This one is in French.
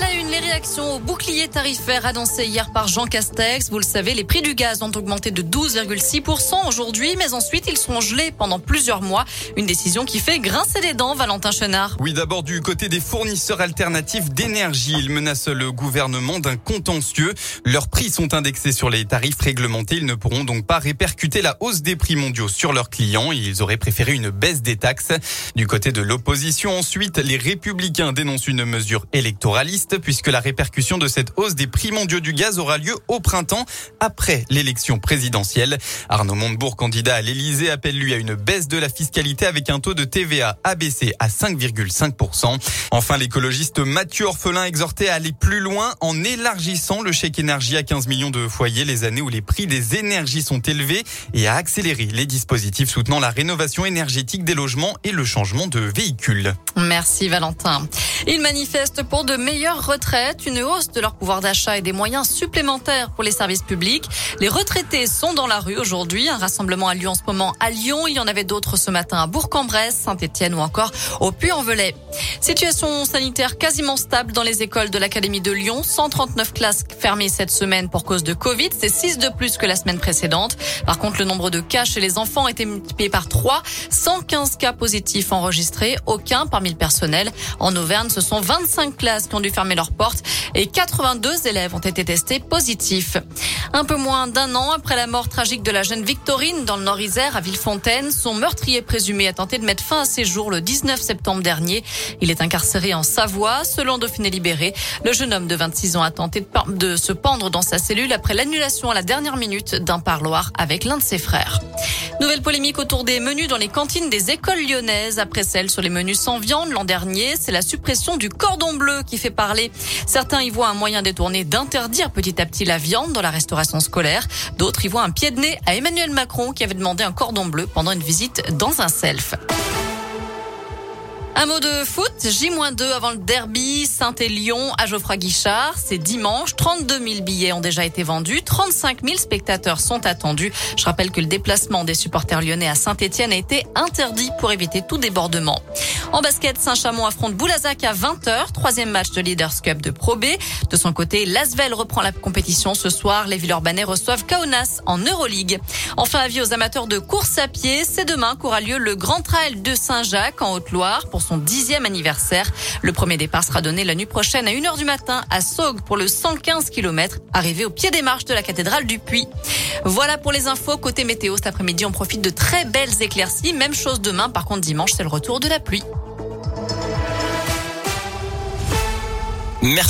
La une, les réactions au bouclier tarifaire annoncé hier par Jean Castex. Vous le savez, les prix du gaz ont augmenté de 12,6% aujourd'hui, mais ensuite ils seront gelés pendant plusieurs mois. Une décision qui fait grincer les dents, Valentin Chenard. Oui, d'abord du côté des fournisseurs alternatifs d'énergie. Ils menacent le gouvernement d'un contentieux. Leurs prix sont indexés sur les tarifs réglementés. Ils ne pourront donc pas répercuter la hausse des prix mondiaux sur leurs clients. Ils auraient préféré une baisse des taxes. Du côté de l'opposition, ensuite, les républicains dénoncent une mesure électoraliste puisque la répercussion de cette hausse des prix mondiaux du gaz aura lieu au printemps après l'élection présidentielle. Arnaud Montebourg, candidat à l'Elysée, appelle lui à une baisse de la fiscalité avec un taux de TVA abaissé à 5,5%. Enfin, l'écologiste Mathieu Orphelin exhortait à aller plus loin en élargissant le chèque énergie à 15 millions de foyers les années où les prix des énergies sont élevés et à accélérer les dispositifs soutenant la rénovation énergétique des logements et le changement de véhicules. Merci Valentin. Ils manifestent pour de retraites, une hausse de leur pouvoir d'achat et des moyens supplémentaires pour les services publics. Les retraités sont dans la rue aujourd'hui. Un rassemblement a lieu en ce moment à Lyon. Il y en avait d'autres ce matin à Bourg-en-Bresse, Saint-Etienne ou encore au Puy-en-Velay. Situation sanitaire quasiment stable dans les écoles de l'Académie de Lyon. 139 classes fermées cette semaine pour cause de Covid. C'est 6 de plus que la semaine précédente. Par contre, le nombre de cas chez les enfants a été multiplié par 3. 115 cas positifs enregistrés, aucun parmi le personnel. En Auvergne, ce sont 25 classes qui ont dû fermer leurs portes et 82 élèves ont été testés positifs. Un peu moins d'un an après la mort tragique de la jeune Victorine dans le Nord-Isère à Villefontaine, son meurtrier présumé a tenté de mettre fin à ses jours le 19 septembre dernier. Il est incarcéré en Savoie. Selon Dauphiné Libéré, le jeune homme de 26 ans a tenté de se pendre dans sa cellule après l'annulation à la dernière minute d'un parloir avec l'un de ses frères. Nouvelle polémique autour des menus dans les cantines des écoles lyonnaises. Après celle sur les menus sans viande l'an dernier, c'est la suppression du cordon bleu qui fait parler. Certains y voient un moyen détourné d'interdire petit à petit la viande dans la restauration scolaire. D'autres y voient un pied de nez à Emmanuel Macron qui avait demandé un cordon bleu pendant une visite dans un self. Un mot de foot, J-2 avant le derby Saint-Élion à Geoffroy Guichard. C'est dimanche, 32 000 billets ont déjà été vendus, 35 000 spectateurs sont attendus. Je rappelle que le déplacement des supporters lyonnais à Saint-Etienne a été interdit pour éviter tout débordement. En basket, Saint-Chamond affronte Boulazac à 20h, troisième match de Leaders Cup de Pro B. De son côté, Lasvel reprend la compétition ce soir. Les Villeurbanais reçoivent Kaunas en Euroleague. Enfin, avis aux amateurs de course à pied, c'est demain qu'aura lieu le Grand Trail de Saint-Jacques en Haute-Loire pour son dixième anniversaire. Le premier départ sera donné la nuit prochaine à 1h du matin à Saugues pour le 115 km, arrivé au pied des marches de la cathédrale du Puy. Voilà pour les infos. Côté météo, cet après-midi, on profite de très belles éclaircies. Même chose demain. Par contre, dimanche, c'est le retour de la pluie. Merci.